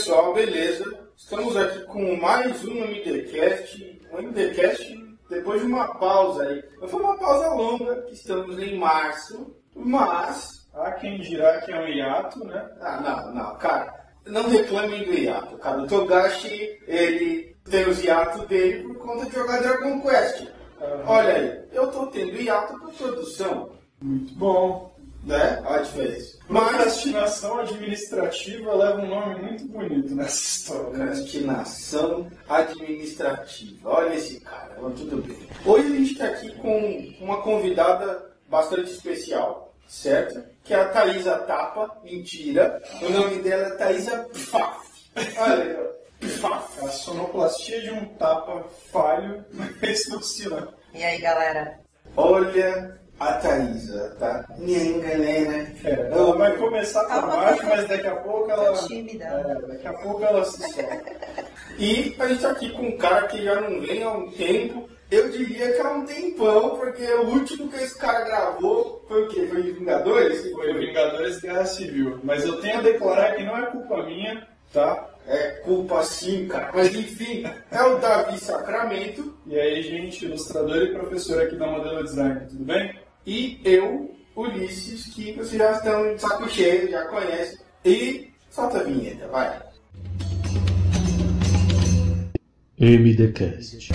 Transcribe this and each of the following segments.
pessoal, beleza? Estamos aqui com mais um MDCast, um MDCast depois de uma pausa aí. Foi uma pausa longa, que estamos em março, mas... Há quem dirá que é um hiato, né? Ah, não, não, cara, não reclamem do hiato, cara. O Togashi, ele tem os hiatos dele por conta de jogar Dragon Quest. Uhum. Olha aí, eu tô tendo hiato por produção. Muito bom né? Olha a diferença. Procrastinação administrativa leva um nome muito bonito nessa história. Procrastinação administrativa. Olha esse cara, mas tudo bem. Hoje a gente está aqui com uma convidada bastante especial, certo? Que é a Thaisa Tapa. Mentira. O nome dela é Thaisa Pfaf. Olha aí, Pfaf. A sonoplastia de um tapa falho, mas funciona. E aí, galera? Olha a Thaisa, tá? Minha galera. É, ela vai começar por baixo, mas daqui a pouco ela. Tá tímida. É, daqui a pouco ela se solta. E a gente tá aqui com um cara que já não vem há um tempo. Eu diria que há um tempão, porque o último que esse cara gravou foi o quê? Foi Vingadores? Foi Vingadores Guerra Civil. Mas eu tenho a declarar que não é culpa minha, tá? É culpa sim, cara. Mas enfim, é o Davi Sacramento. E aí, gente, ilustrador e professor aqui da Modelo Design, tudo bem? E eu, Ulisses, que vocês já estão de saco cheio, já conhecem. E solta a vinheta, vai. MDCast.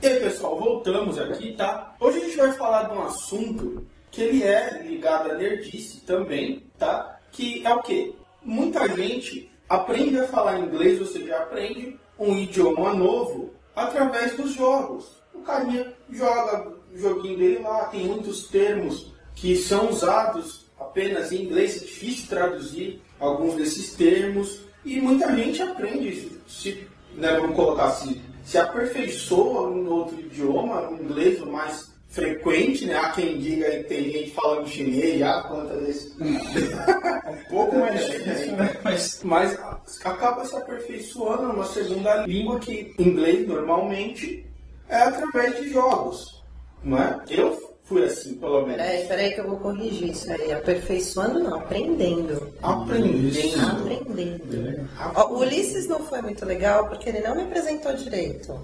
E aí, pessoal, voltamos aqui, tá? Hoje a gente vai falar de um assunto que ele é ligado à nerdice também, tá? Que é o quê? Muita gente aprende a falar inglês, ou seja, aprende um idioma novo através dos jogos. O carinha joga o joguinho dele lá, tem muitos termos que são usados apenas em inglês, é difícil traduzir alguns desses termos, e muita gente aprende, se, né, vamos colocar assim, se aperfeiçoa em outro idioma, o inglês mais frequente, né? Há quem diga que tem gente falando chinês já, quantas vezes. um pouco mais difícil, né? Mas, mas acaba se aperfeiçoando numa segunda língua que inglês normalmente é através de jogos, não é? Eu fui assim, pelo menos. Peraí, peraí que eu vou corrigir isso aí. Aperfeiçoando não, aprendendo. Aprendendo. Aprendendo. Ó, o Ulisses não foi muito legal porque ele não me apresentou direito.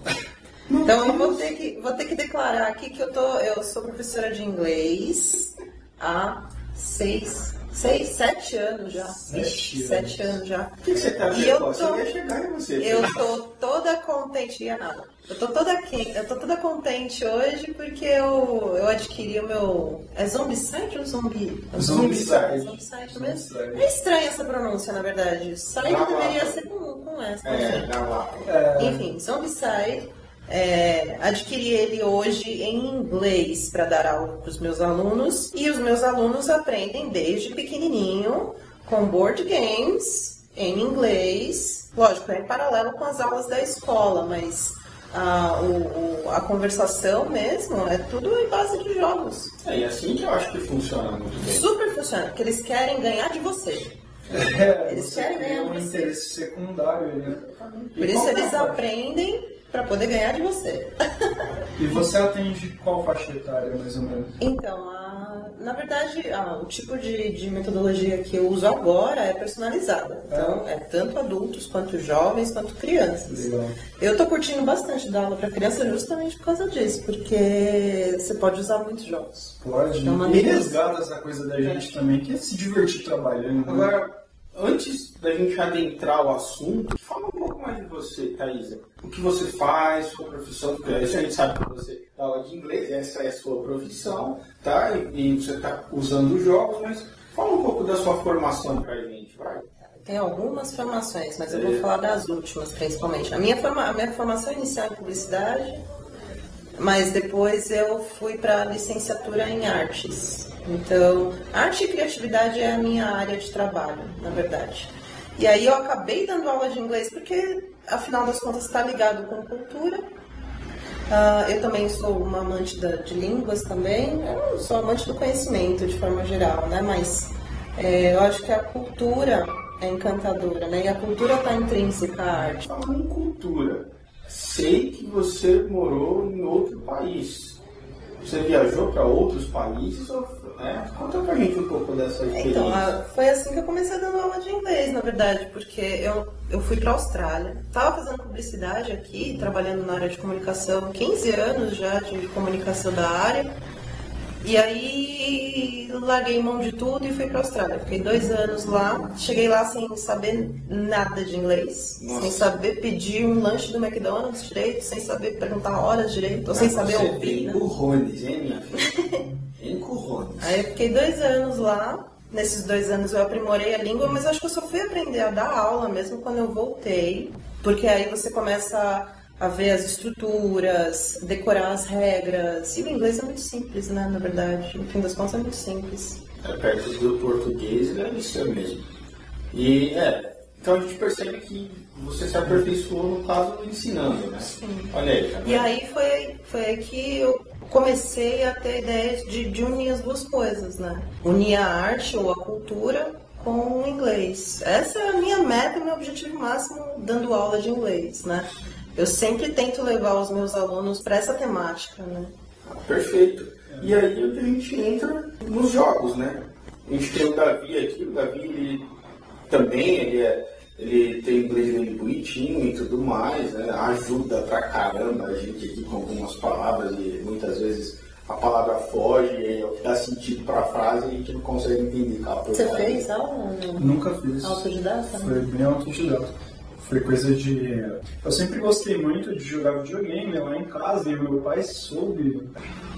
Então eu vou ter que, vou ter que declarar aqui que eu, tô, eu sou professora de inglês há seis, seis sete anos já. Sete, sete anos já. O que, você tá E eu Você tô- ia chegar em você. Eu tô toda contente, ia nada. Eu tô toda aqui, eu tô toda contente hoje porque eu, eu adquiri o meu. É zombicide ou zombi? É Zombicide. Zombicide mesmo? É estranha essa pronúncia, na verdade. Side lá. deveria ser com, com essa. não. É. É, Enfim, Zombicide. É, adquiri ele hoje em inglês para dar aula para os meus alunos e os meus alunos aprendem desde pequenininho com board games em inglês, lógico, é em paralelo com as aulas da escola, mas a, o- o- a conversação mesmo é tudo em base de jogos. É, e assim que eu acho que funciona muito bem. Super funciona, porque eles querem ganhar de você. é, Eles querem ganhar um você. interesse secundário né? Por isso eles é a- aprendem para poder ganhar de você. E você atende qual faixa etária, mais ou menos? Então, a- na verdade, a- o tipo de, de metodologia que eu uso agora é personalizada. Então, é tanto adultos, quanto jovens, quanto crianças. Legal. Eu tô curtindo bastante dar aula para criança justamente por causa disso, porque você pode usar muitos jogos. Pode. É uma e resgata essa coisa da gente também, que é se divertir trabalhando. né? Agora, antes da gente adentrar o assunto, fala um pouco mais de você, Thaisa. O que você faz, sua profissão, porque isso a gente sabe que você dá aula de inglês, essa é a sua profissão, tá? E, e você está usando os jogos, mas fala um pouco da sua formação pra gente, vai. Tem algumas formações, mas eu É. vou falar das últimas, principalmente. A minha, forma, a minha formação inicial em publicidade, mas depois eu fui para licenciatura em artes. Então, arte e criatividade é a minha área de trabalho, na verdade. E aí eu acabei dando aula de inglês porque, afinal das contas, está ligado com cultura. Ah, eu também sou uma amante da- de línguas também. Eu sou amante do conhecimento de forma geral, né? Mas é, eu acho que a cultura é encantadora, né? E a cultura está intrínseca à arte. Falando em cultura, sei que você morou em outro país. Você viajou para outros países? Ou, é? Conta pra gente um pouco dessa experiência. Então, foi assim que eu comecei dando aula de inglês, na verdade, porque eu, eu fui para a Austrália, estava fazendo publicidade aqui, trabalhando na área de comunicação, 15 anos já de comunicação da área, e aí larguei mão de tudo e fui para a Austrália. Fiquei dois anos lá, cheguei lá sem saber nada de inglês, Nossa. sem saber pedir um lanche do McDonald's direito, sem saber perguntar horas direito, ou sem saber ouvir, tem né? hein, minha filha? Tem currones. Aí eu fiquei dois anos lá. Nesses dois anos eu aprimorei a língua, mas acho que eu só fui aprender a dar aula mesmo quando eu voltei. Porque aí você começa a ver as estruturas, decorar as regras. E o inglês é muito simples, né? Na verdade, no fim das contas é muito simples. É perto do português, é isso mesmo. E é, então a gente percebe que você se aperfeiçoou no caso ensinando, né? Sim. Olha aí, tá E aí foi, foi aí que eu comecei a ter ideias de, de unir as duas coisas, né? Unir a arte ou a cultura com o inglês. Essa é a minha meta meu objetivo máximo dando aula de inglês, né? Eu sempre tento levar os meus alunos para essa temática, né? Ah, Perfeito. E aí a gente entra nos jogos, né? A gente tem o Davi aqui, o Davi ele também ele, é, ele tem inglês bem bonitinho e tudo mais, né? Ajuda pra caramba a gente aqui com algumas palavras e muitas vezes a palavra foge e é o que dá sentido pra frase e a gente não consegue entender. aquela Você fez aula? no Nunca fiz. Autodidata? Foi bem autodidata. Foi coisa de. Eu sempre gostei muito de jogar videogame lá em casa e meu pai soube.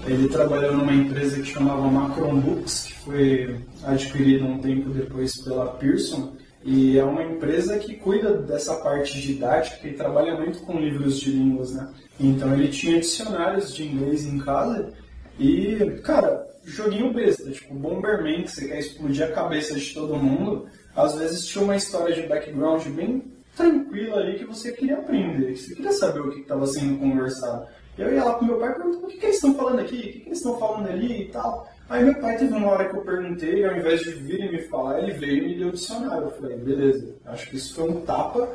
Ele trabalhou numa empresa que chamava Macron Books, que foi adquirida um tempo depois pela Pearson. E é uma empresa que cuida dessa parte didática e trabalha muito com livros de línguas, né? Então ele tinha dicionários de inglês em casa e, cara, joguinho besta, tipo Bomberman, que você quer explodir a cabeça de todo mundo, às vezes tinha uma história de background bem tranquila ali que você queria aprender, que você queria saber o que estava sendo conversado. E eu ia lá pro meu pai e perguntava o que, que eles estão falando aqui, o que, que eles estão falando ali e tal. Aí meu pai teve uma hora que eu perguntei, ao invés de vir e me falar, ele veio e me deu o dicionário. Eu falei, beleza, acho que isso foi um tapa.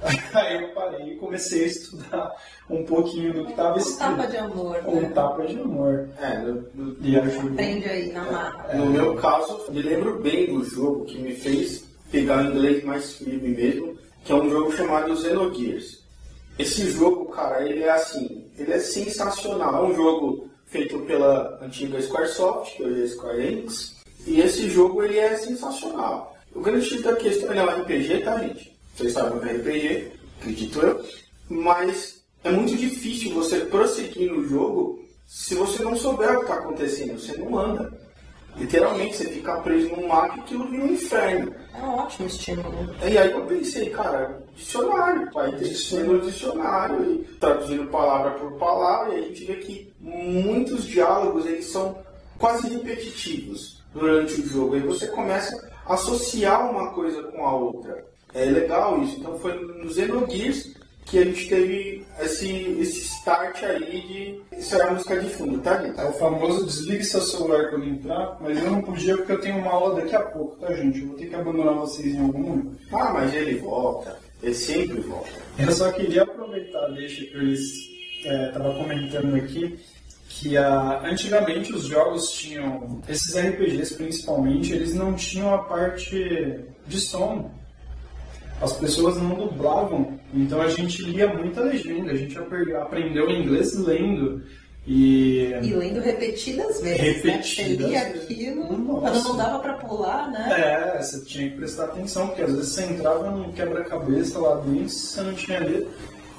Aí eu parei e comecei a estudar um pouquinho do que estava Um escrito. tapa de amor, Um né? tapa de amor. É, no, no- E ajudou. Aprende aí na marra. No meu caso, me lembro bem do jogo que me fez pegar o inglês mais firme mesmo, que é um jogo chamado Xenogears. Esse jogo, cara, ele é assim, ele é sensacional. É um jogo feito pela antiga Squaresoft, que hoje é Square Enix, e esse jogo ele é sensacional. O grande X da questão ele é um RPG, tá, gente? Vocês sabem o que é RPG, acredito eu, mas é muito difícil você prosseguir no jogo se você não souber o que está acontecendo, você não anda. Literalmente, você fica preso num mapa e aquilo vira um inferno. É um ótimo estímulo. E aí eu pensei, cara, dicionário, vai ter que ser no dicionário e traduzindo palavra por palavra, e a gente vê que muitos diálogos eles são quase repetitivos durante o jogo. E você começa a associar uma coisa com a outra. É legal isso. Então foi no Xenogears que a gente teve esse, esse start aí de. Isso era a música de fundo, tá, gente? É o famoso desligue seu celular quando entrar, mas eu não podia porque eu tenho uma aula daqui a pouco, tá, gente? Eu vou ter que abandonar vocês em algum momento. Ah, mas ele volta. Ele sempre volta. Eu só queria aproveitar, deixa que eles estavam comentando aqui, que ah, antigamente os jogos tinham, esses RPGs principalmente, eles não tinham a parte de som. As pessoas não dublavam, então a gente lia muita legenda, a gente apre- aprendeu inglês lendo. E E lendo repetidas vezes, Repetidas né? Você aquilo, Nossa. quando não dava pra pular, né? É, você tinha que prestar atenção, porque às vezes você entrava num quebra-cabeça lá dentro, você não tinha lido.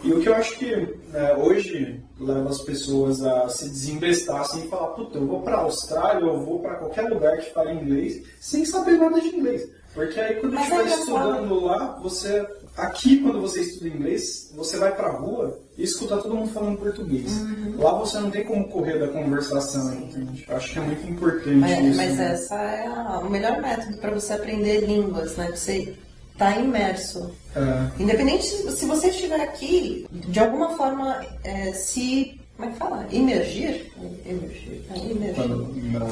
E o que eu acho que né, hoje leva as pessoas a se desembestar assim e falar, puta, eu vou pra Austrália, eu vou pra qualquer lugar que fale inglês, sem saber nada de inglês. Porque aí quando Mas estiver é engraçado. estudando lá, você. Aqui quando você estuda inglês, você vai pra rua e escuta todo mundo falando português. Uhum. Lá você não tem como correr da conversação, entende? Eu acho que é muito importante É, isso. mas né? essa é a- o melhor método para você aprender línguas, né? Você tá imerso. É. Independente se você estiver aqui, de alguma forma é, se. Como é que fala? Imergir? Emergir. É, imergir.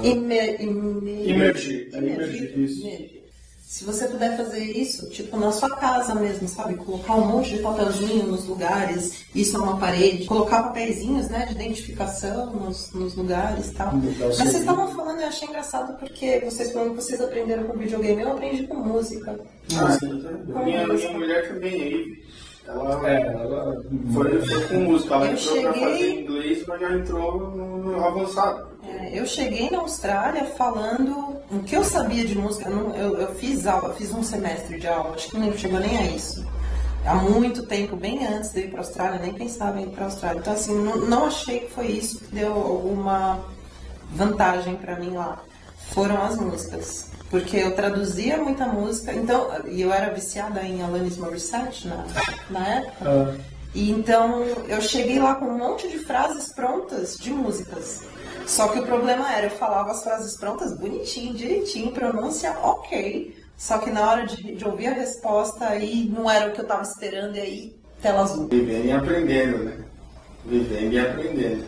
Imer, imer, Imergir, é imergir, isso. imergir. Se você puder fazer isso, tipo na sua casa mesmo, sabe? Colocar um monte de papelzinho nos lugares, isso numa parede, colocar papeizinhos, né, de identificação nos, nos lugares e tal. Mas vocês estavam falando, eu achei engraçado porque vocês falando que vocês aprenderam com videogame, eu aprendi com música. Ah, minha, minha mulher também aí. Ela, é, ela foi, foi com música, ela Eu entrou cheguei- fazer inglês, mas já entrou no, no avançado. É, eu cheguei na Austrália falando o que eu sabia de música. Eu, eu- eu fiz aula, fiz um semestre de aula, acho que não chegou nem a isso. Há muito tempo, bem antes de ir para a Austrália, nem pensava em ir para a Austrália. Então, assim, não, não achei que foi isso que deu alguma vantagem para mim lá. Foram as músicas. Porque eu traduzia muita música, então, e eu era viciada em Alanis Morissette na, na época. Ah, E então eu cheguei lá com um monte de frases prontas de músicas. Só que o problema era, eu falava as frases prontas bonitinho, direitinho, pronúncia ok. Só que na hora de, de ouvir a resposta aí não era o que eu tava esperando e aí tela azul. Vivendo e aprendendo, né? Vivendo e aprendendo.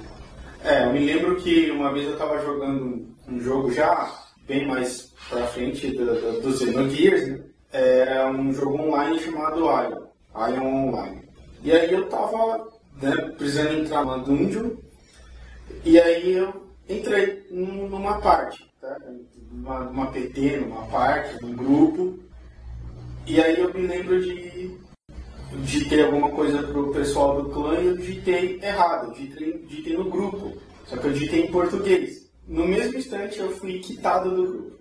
É, eu me lembro que uma vez eu tava jogando um jogo já bem mais pra frente do, do, do Xenogears, né? É um jogo online chamado Ion. Ion Online. E aí eu tava né, precisando entrar numa dungeon e aí eu entrei num- numa parte, tá? Numa PT, numa parte, num grupo. E aí eu me lembro de digitei alguma coisa pro pessoal do clã e eu digitei errado, eu digitei, digitei no grupo, só que eu digitei em português. No mesmo instante eu fui quitado do grupo.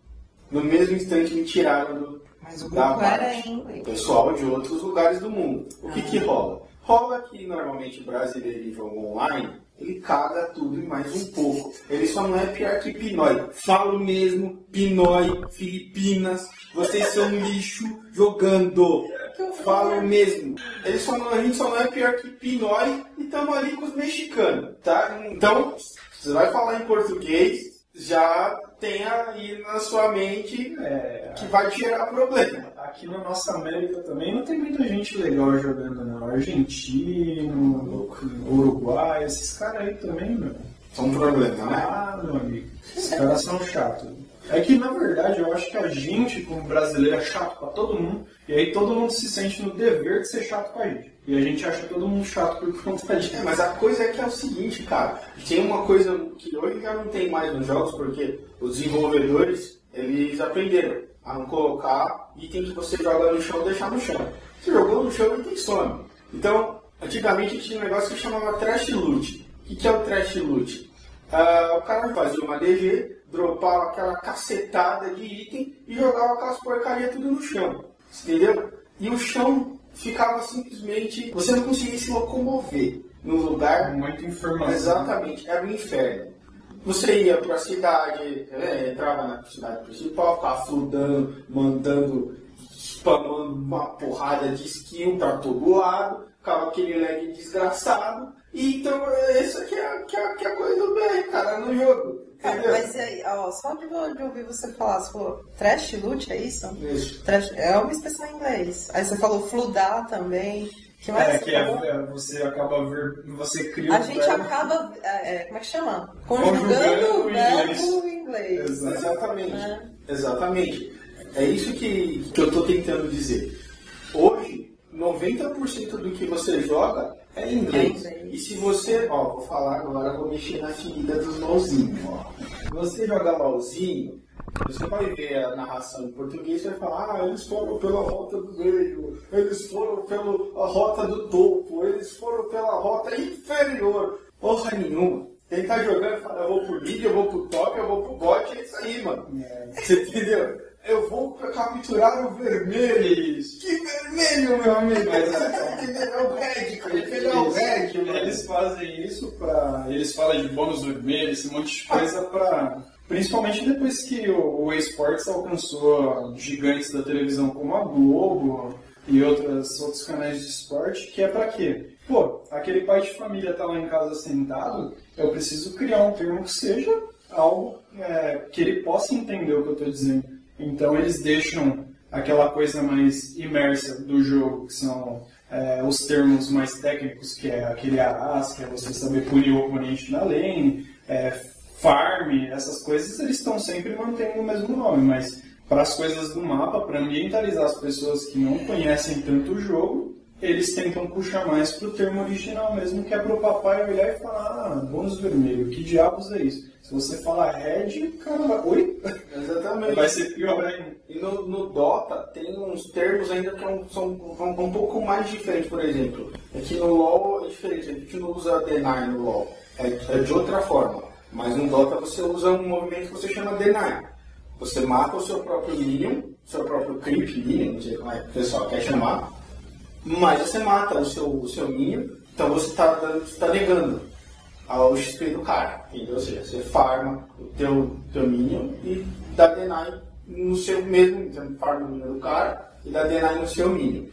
No mesmo instante me tiraram do Mas o grupo era em. Pessoal de outros lugares do mundo. O que que rola? Rola que normalmente brasileiro em jogo online, ele caga tudo e mais um pouco. Ele só não é pior que Pinói. Falo mesmo, Pinói, Filipinas, vocês são lixo jogando. Falo mesmo. Ele só não, a gente só não é pior que Pinói e estamos ali com os mexicanos, tá? Então, você vai falar em português, já tenha aí na sua mente é, que vai gerar problema. aqui na nossa América também não tem muita gente legal jogando, não. Argentino, Uruguai, esses caras aí também, meu. São um problema, né? Ah, meu amigo. Esses caras são chatos. É que, na verdade, eu acho que a gente, como brasileiro, é chato pra todo mundo. E aí todo mundo se sente no dever de ser chato com a gente. E a gente acha todo mundo chato por conta disso. É, mas a coisa é que é o seguinte, cara. Tem uma coisa que hoje já não tem mais nos jogos, porque os desenvolvedores, eles aprenderam a não colocar item que você joga no chão deixar no chão. Você jogou no chão, item some. Então, antigamente tinha um negócio que chamava trash loot. O que, é o trash loot? Ah, o cara fazia uma DG, dropava aquela cacetada de item e jogava aquelas porcarias tudo no chão. Entendeu? E o chão ficava simplesmente. Você não conseguia se locomover no lugar. Muita informação. Exatamente, era um inferno. Você ia para a cidade, né, entrava na cidade principal, ficava fludando, mandando, spamando uma porrada de skill para todo lado, ficava aquele lag desgraçado. Então, essa que é, que é, que é a coisa do bem, cara, no jogo. Cara, Entendeu? mas e aí, ó, só de, de ouvir você falar, você falou trash loot, é isso? Isso. Trash, é uma expressão em inglês. Aí você falou fludar também. Que mais É, que é, é, você acaba ver, você cria A um gente verbo- acaba, é, é, como é que chama? Conjugando o verbo em inglês. Exatamente. É. Exatamente. É isso que, que eu estou tentando dizer. Hoje, 90% do que você joga é em inglês. É inglês. E se você, ó, vou falar agora, vou mexer na ferida dos LOLzinhos, ó. Se você joga LOLzinho, você vai ver a narração em português e vai falar, ah, eles foram pela rota do meio, eles foram pela rota do topo, eles foram pela rota inferior. Porra nenhuma. Quem tá jogando fala, eu vou pro mid, eu vou pro top, eu vou pro bot, é isso aí, mano. Você entendeu? Eu vou capturar o vermelho. Que vermelho, meu amigo? É o red, cara. Ele é o red, mano. Eles fazem isso pra. Eles falam de bônus vermelho, esse monte de coisa pra. Principalmente depois que o, o esportes alcançou gigantes da televisão como a Globo e outras, outros canais de esporte, que é pra quê? Pô, aquele pai de família tá lá em casa sentado, eu preciso criar um termo que seja algo é, que ele possa entender o que eu tô dizendo. Então eles deixam aquela coisa mais imersa do jogo, que são é, os termos mais técnicos, que é aquele arás, que é você saber punir o oponente na lane, é, farm, essas coisas, eles estão sempre mantendo o mesmo nome, mas para as coisas do mapa, para ambientalizar as pessoas que não conhecem tanto o jogo, eles tentam puxar mais pro termo original mesmo, que é pro papai olhar e falar, ah, bônus vermelho, que diabos é isso? Se você falar red, cara, vai... oi? Exatamente. Vai ser pior ainda. E no, no Dota tem uns termos ainda que é um- são um, um pouco mais diferentes, por exemplo. É que no LoL é diferente, a gente não usa deny no LoL, é, é de outra forma. Mas no Dota você usa um movimento que você chama deny. Você mata o seu próprio minion, seu próprio creep minion, não sei como é que o pessoal quer chamar, mas você mata o seu, o seu minion, então você está tá negando ao XP do cara, entendeu? Ou seja, você farma o teu, teu minion e dá deny no seu mesmo, então farma o minion do cara e dá deny no seu minion.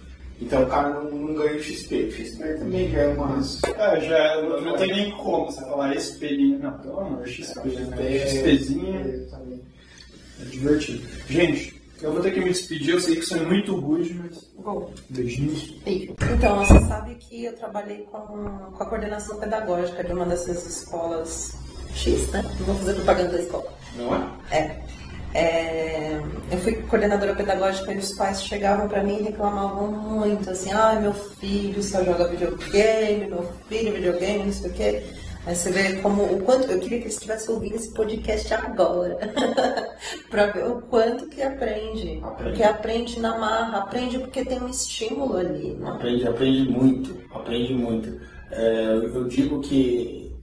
Então o cara não, não ganha o XP. O XP também já é umas... É, já não, não tem nem como você falar espelhinho, não, pelo amor, XP, né? XPzinho é divertido. Gente, eu vou ter que me despedir, eu sei que isso é muito rude, mas Bom, beijinhos. Então, você sabe que eu trabalhei com, com a coordenação pedagógica de uma dessas escolas X, né? Não vou fazer propaganda da escola. Não é? É. É, eu fui coordenadora pedagógica e os pais chegavam para mim e reclamavam muito, assim, ai meu filho só joga videogame, meu filho videogame, não sei o quê. Aí você vê como o quanto. Eu queria que eles estivessem ouvindo esse podcast agora. para ver o quanto que aprende. Aprende. Porque aprende na marra, aprende porque tem um estímulo ali. Né? Aprende, aprende muito, aprende muito. É, eu digo que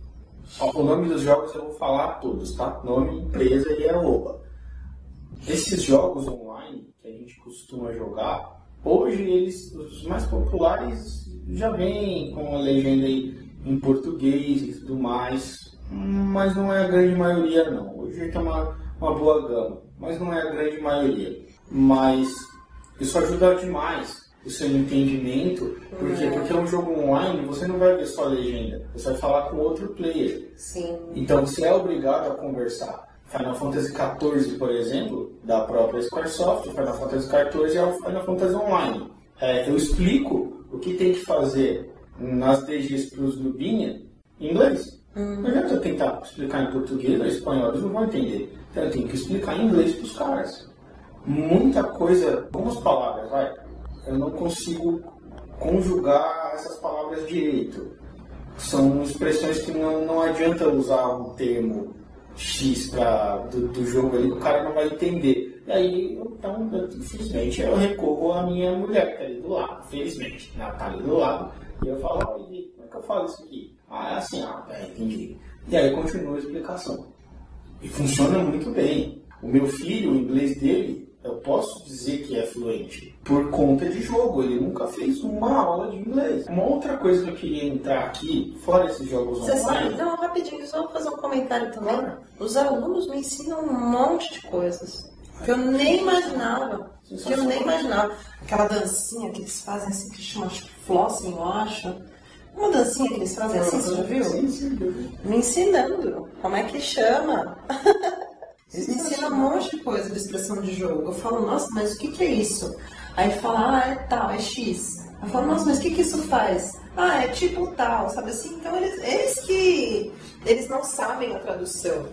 ó, o nome dos jogos eu vou falar todos, tá? Nome, empresa e arroba. Esses jogos online que a gente costuma jogar, hoje eles, os mais populares já vêm com a legenda aí em português e tudo mais, mas não é a grande maioria não. Hoje tem uma, uma boa gama, mas não é a grande maioria. Mas isso ajuda demais o seu entendimento, porque, porque é um jogo online, você não vai ver só a legenda, você vai falar com outro player. Sim. Então você é obrigado a conversar. Final Fantasy XIV, por exemplo, da própria Squaresoft, Final Fantasy XIV é o Final Fantasy Online. É, eu explico o que tem que fazer nas DGs para os Lubinha em inglês. Não adianta eu tentar explicar em português ou espanhol, eles não vão entender. Então eu tenho que explicar em inglês para os caras. Muita coisa, algumas palavras, vai, eu não consigo conjugar essas palavras direito. São expressões que não, não adianta usar um termo X pra, do, do jogo ali, o cara não vai entender. E aí, então, eu, infelizmente, eu recorro à minha mulher que tá ali do lado, felizmente. Ela tá ali do lado, e eu falo, "Ó, e como é que eu falo isso aqui? Ah, é assim, ah, tá, entendi. E aí continua a explicação. E funciona muito bem. O meu filho, o inglês dele, eu posso dizer que é fluente por conta de jogo. Ele nunca fez uma aula de inglês. Uma outra coisa que eu queria entrar aqui, fora esses jogos Você sabe, não, rapidinho, só vou fazer um comentário também. Os alunos me ensinam um monte de coisas que eu nem imaginava. Que eu nem imaginava. Aquela dancinha que eles fazem assim, que chama que flossing, eu acho. Uma dancinha que eles fazem assim, você já viu? Sim, sim. Me ensinando. Como é que chama? Eles me ensinam um monte de coisa de expressão de jogo. Eu falo, nossa, mas o que, que é isso? Aí fala, ah, é tal, é X. Eu falo, nossa, mas o que, que isso faz? Ah, é tipo tal, sabe assim? Então eles, eles que. Eles não sabem a tradução,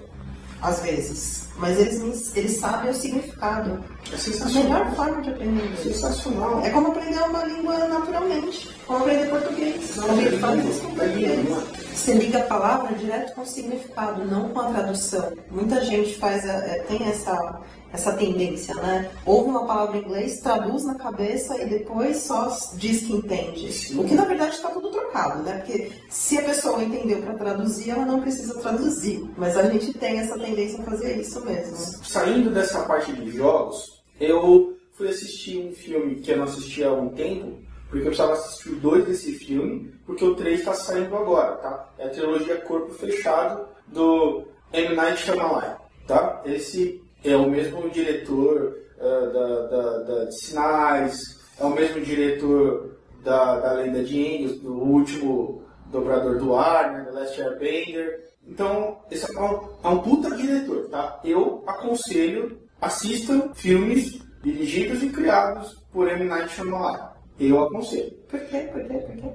às vezes. Mas eles, eles sabem o significado. É A sensacional. melhor forma de aprender inglês. Sensacional. É como aprender uma língua naturalmente. Como aprender português. Isso com português. Você liga a palavra direto com o significado, não com a tradução. Muita gente faz, a- é, tem essa, essa tendência, né? Ouve uma palavra em inglês, traduz na cabeça e depois só diz que entende. O que na verdade está tudo trocado, né? Porque se a pessoa entendeu para traduzir, ela não precisa traduzir. Mas a gente tem essa tendência a fazer isso mesmo. Saindo dessa parte de jogos, eu fui assistir um filme que eu não assisti há algum tempo, porque eu precisava assistir 2 desse filme, porque o 3 está saindo agora, tá? É a trilogia Corpo Fechado do M. Night Shyamalan, tá? Esse é o mesmo diretor ah, da, da, da de Sinais, é o mesmo diretor da, da Lenda de Aang, do último Dobrador do Ar, né? The Last Airbender. Então, esse é um, é um puta diretor, tá? Eu aconselho, assistam filmes dirigidos e criados por M. Night Shyamalan. Eu aconselho. Por quê? Por quê? Por quê?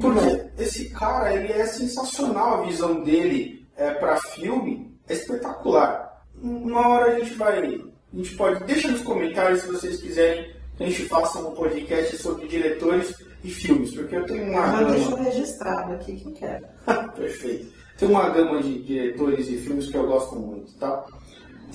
Porque esse cara, ele é sensacional, a visão dele é, para filme é espetacular. Uma hora a gente vai a gente pode. Deixa nos comentários se vocês quiserem que a gente faça um podcast sobre diretores e filmes, porque eu tenho uma. Gama- deixo registrado aqui que eu quero. Perfeito. Tem uma gama de diretores e filmes que eu gosto muito, tá?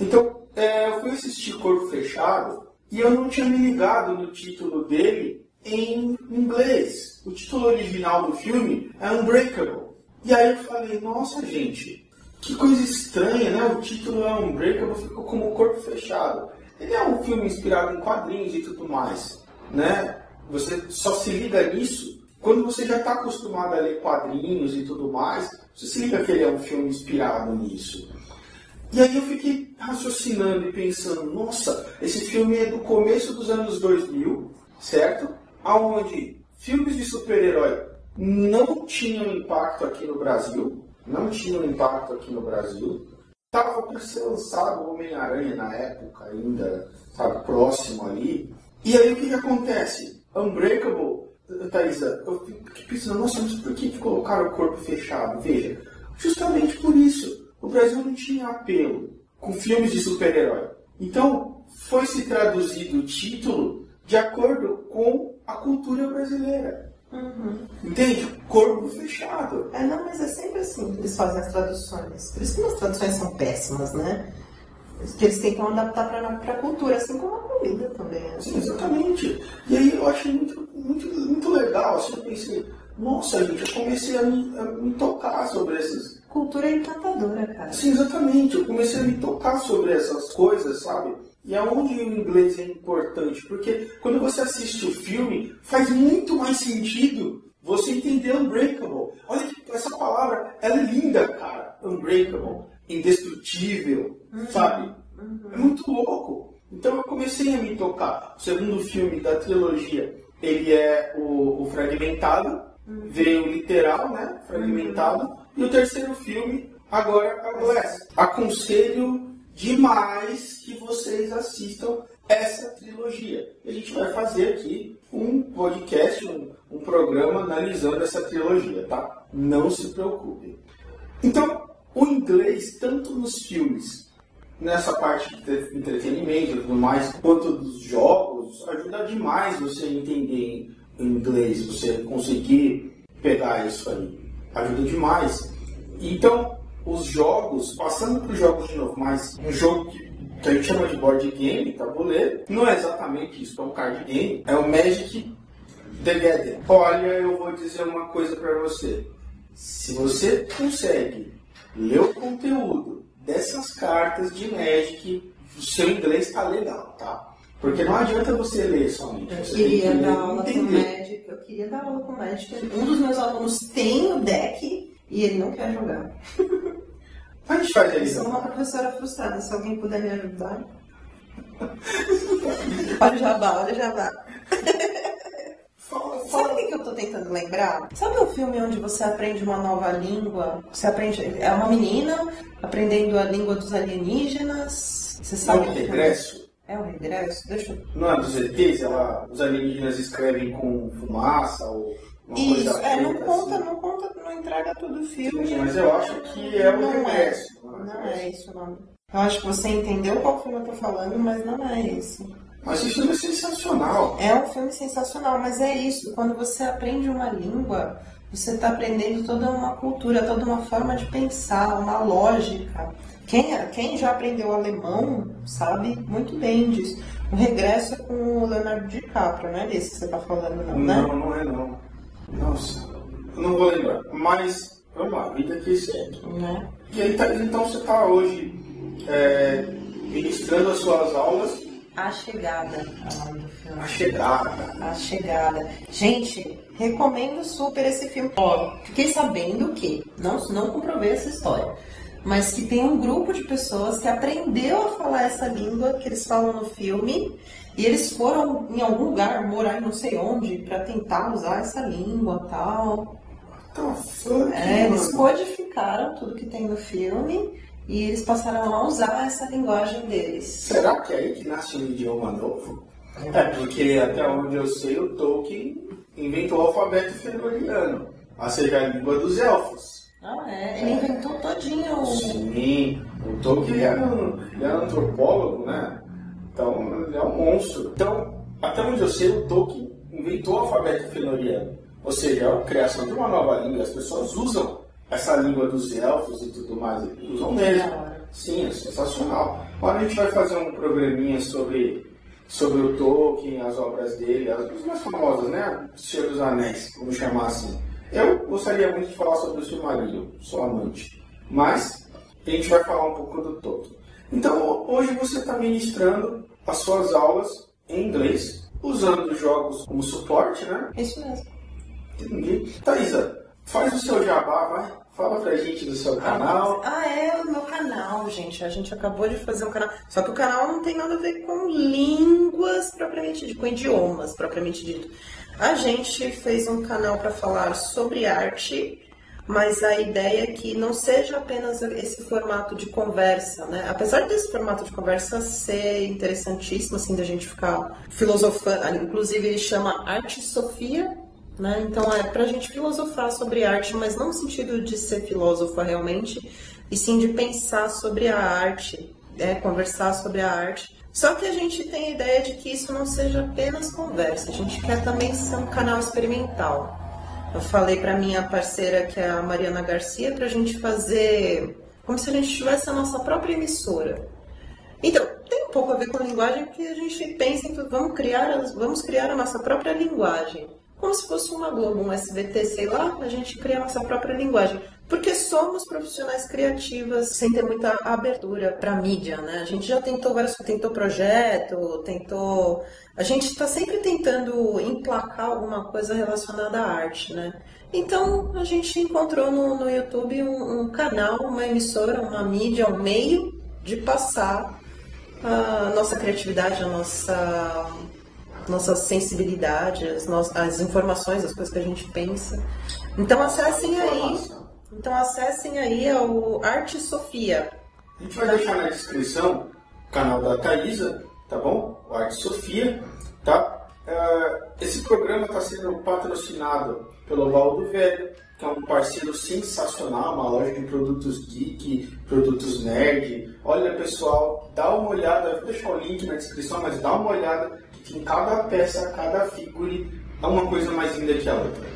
Então, é, eu fui assistir Corpo Fechado e eu não tinha me ligado no título dele em inglês. O título original do filme é Unbreakable. E aí eu falei, nossa gente, que coisa estranha, né? O título é Unbreakable, ficou como Corpo Fechado. Ele é um filme inspirado em quadrinhos e tudo mais, né? Você só se liga nisso quando você já está acostumado a ler quadrinhos e tudo mais. Você se liga que ele é um filme inspirado nisso. E aí eu fiquei raciocinando e pensando, nossa, esse filme é do começo dos anos 2000, certo? Aonde filmes de super-herói não tinham impacto aqui no Brasil, não tinham impacto aqui no Brasil. Tava para ser lançado o Homem-Aranha na época ainda, sabe, próximo ali. E aí o que, que acontece? Unbreakable, Thaisa, eu fiquei pensando, nossa, mas por que, que colocaram o corpo fechado? Veja, justamente por isso. O Brasil não tinha apelo com filmes de super-herói. Então, foi se traduzido o título de acordo com a cultura brasileira. Entende? Corpo fechado. É, não, mas é sempre assim que eles fazem as traduções. Por isso que as traduções são péssimas, né? Que eles tentam adaptar para a cultura, assim como a comida também. né? Sim, exatamente. E aí eu achei muito, muito, muito legal. Assim, eu pensei, nossa, gente, eu comecei a me, a me tocar sobre essas. Cultura é encantadora, cara. Sim, exatamente. Eu comecei a me tocar sobre essas coisas, sabe? E aonde o inglês é importante? Porque quando você assiste o filme, faz muito mais sentido você entender Unbreakable. Olha que essa palavra, ela é linda, cara. Unbreakable. Indestrutível, sabe? É muito louco. Então eu comecei a me tocar. O segundo filme da trilogia, ele é o, o Fragmentado. Veio literal, né? Fragmentado. E o terceiro filme, agora a Glass. Aconselho demais que vocês assistam essa trilogia. A gente vai fazer aqui um podcast, um, um programa analisando essa trilogia, tá? Não se preocupem. Então, o inglês, tanto nos filmes, nessa parte de entretenimento e tudo mais, quanto dos jogos, ajuda demais você entender em inglês, você conseguir pegar isso aí. Ajuda demais. Então, os jogos, passando para os jogos de novo, mas um jogo que, que a gente chama de board game, tabuleiro, não é exatamente isso, é um card game, é o Magic The Gathering. Olha, eu vou dizer uma coisa para você. Se você consegue ler o conteúdo dessas cartas de Magic, o seu inglês está legal, tá? Porque não adianta você ler somente. Eu Você que queria ler dar aula com entender. Magic, eu queria dar aula com Magic. Um dos meus alunos tem o deck e ele não quer jogar. Faz Eu sou uma professora frustrada, se alguém puder me ajudar. olha o jabá, olha o jabá. Sabe o que eu tô tentando lembrar? Sabe o filme onde você aprende uma nova língua? Você aprende. É uma menina aprendendo a língua dos alienígenas. Você É sabe o que filme? regresso. É o regresso? Deixa eu. Não é dos ETs? Ela, os alienígenas escrevem com fumaça ou Isso, coisa é, não conta, assim. não conta, não entrega todo o filme. Sim, mas eu acho que é o Não regresso. Não é isso o nome. Eu acho que você entendeu qual filme eu tô falando, mas não é esse. Mas esse filme é sensacional. É um filme sensacional, mas é isso. Quando você aprende uma língua, você está aprendendo toda uma cultura, toda uma forma de pensar, uma lógica. Quem, quem já aprendeu alemão sabe muito bem disso. O regresso é com o Leonardo DiCaprio, não é desse que você está falando, não, né? Não, não é não. Nossa, eu não vou lembrar. Mas, vamos lá, vida que segue. Né? E aí, tá- então você está hoje é, ministrando as suas aulas A Chegada, é filme. a chegada. A Chegada. Gente, recomendo super esse filme. Ó, fiquei sabendo que, não, não comprovei essa história, mas que tem um grupo de pessoas que aprendeu a falar essa língua que eles falam no filme e eles foram em algum lugar morar em não sei onde para tentar usar essa língua tal. Tá funk, É, eles codificaram tudo que tem no filme e eles passaram a usar essa linguagem deles. Será que é aí que nasce um idioma novo? É, porque até onde eu sei, o Tolkien inventou o alfabeto fenoriano, ou seja, a língua dos elfos. Ah, é. Ele inventou todinho o. Sim, o Tolkien era um, ele era um antropólogo, né? Então, ele é um monstro. Então, até onde eu sei, o Tolkien inventou o alfabeto fenoriano. Ou seja, é a criação de uma nova língua. As pessoas usam essa língua dos elfos e tudo mais. Usam mesmo. Sim, é sensacional. Agora a gente vai fazer um programinha sobre, sobre o Tolkien, as obras dele, as mais famosas, né? Senhor dos Anéis, vamos chamar assim. Eu gostaria muito de falar sobre o Silmarillion, sou amante. Mas a gente vai falar um pouco do Tolkien. Então, hoje você está ministrando as suas aulas em inglês, usando jogos como suporte, né? Isso mesmo. Entendi. Thaisa, faz o seu jabá, vai. Fala pra gente do seu canal. Ah, é o meu canal, gente. A gente acabou de fazer um canal. Só que o canal não tem nada a ver com línguas propriamente dito, com idiomas propriamente dito. A gente fez um canal para falar sobre arte, mas a ideia é que não seja apenas esse formato de conversa, né? Apesar desse formato de conversa ser interessantíssimo, assim, da gente ficar filosofando, inclusive ele chama Arte Sofia, né? Então é para a gente filosofar sobre arte, mas não no sentido de ser filósofa realmente, e sim de pensar sobre a arte, é, conversar sobre a arte. Só que a gente tem a ideia de que isso não seja apenas conversa, a gente quer também ser um canal experimental. Eu falei para minha parceira, que é a Mariana Garcia, para a gente fazer como se a gente tivesse a nossa própria emissora. Então, tem um pouco a ver com a linguagem, porque a gente pensa em vamos criar, vamos criar a nossa própria linguagem como se fosse uma Globo, um SBT, sei lá, a gente cria a nossa própria linguagem. Porque somos profissionais criativas sem ter muita abertura para mídia, né? A gente já tentou várias tentou projeto, tentou. A gente está sempre tentando emplacar alguma coisa relacionada à arte, né? Então a gente encontrou no, no YouTube um, um canal, uma emissora, uma mídia, um meio de passar a nossa criatividade, a nossa nossa sensibilidade, as, no as informações, as coisas que a gente pensa. Então acessem aí. Então acessem aí o Arte Sofia. A gente vai deixar na descrição o canal da Thaisa, tá bom? O Arte Sofia, tá? Uh, esse programa está sendo patrocinado pelo Valdo Velho, que é um parceiro sensacional, uma loja de produtos geek, produtos nerd. Olha pessoal, dá uma olhada, vou deixar o link na descrição, mas dá uma olhada em cada peça, cada figure é uma coisa mais linda que a outra.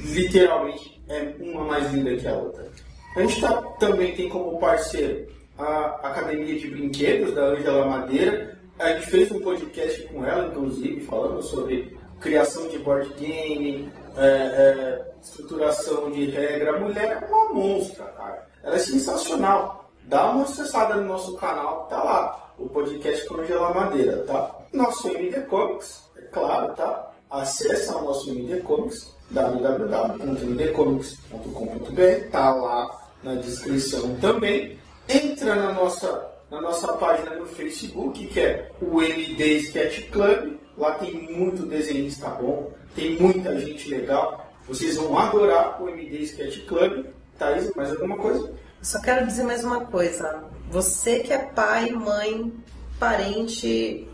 Literalmente é uma mais linda que a outra. A gente tá, também tem como parceiro a Academia de Brinquedos da Angela Madeira. A gente fez um podcast com ela, inclusive, falando sobre criação de board game, é, é, estruturação de regra. A mulher é uma monstra, cara. Ela é sensacional. Dá uma acessada no nosso canal, tá lá. O podcast com Angela Madeira, tá? Nosso MD Comics, é claro, tá? Acesse o nosso MD Comics, www.mdcomics.com.br, tá lá na descrição também. Entra na nossa, na nossa página no Facebook, que é o MD Sketch Club. Lá tem muito desenhista bom, tem muita gente legal. Vocês vão adorar o MD Sketch Club. Thaís, mais alguma coisa? Só quero dizer mais uma coisa. Você que é pai, mãe, parente,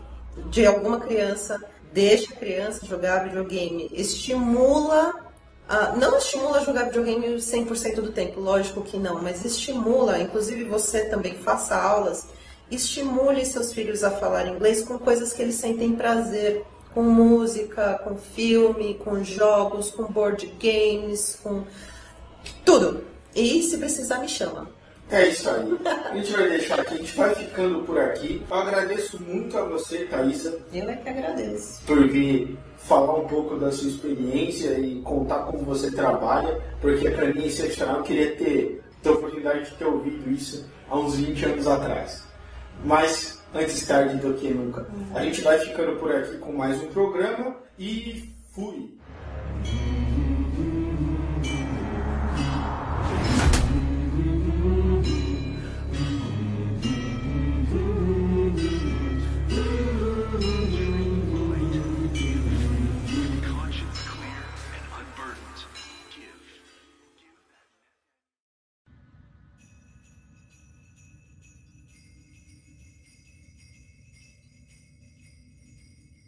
de alguma criança, deixa a criança jogar videogame, estimula, uh, não estimula jogar videogame 100% do tempo, lógico que não, mas estimula, inclusive você também faça aulas, estimule seus filhos a falar inglês com coisas que eles sentem prazer, com música, com filme, com jogos, com board games, com tudo. E se precisar, me chama. É isso aí. A gente vai deixar aqui, a gente vai ficando por aqui. Eu agradeço muito a você, Thaisa. Eu é que agradeço. Por vir falar um pouco da sua experiência e contar como você trabalha, porque para mim é excepcional. Eu queria ter, ter a oportunidade de ter ouvido isso há uns 20 anos atrás. Mas antes tarde do que nunca. A gente vai ficando por aqui com mais um programa e fui!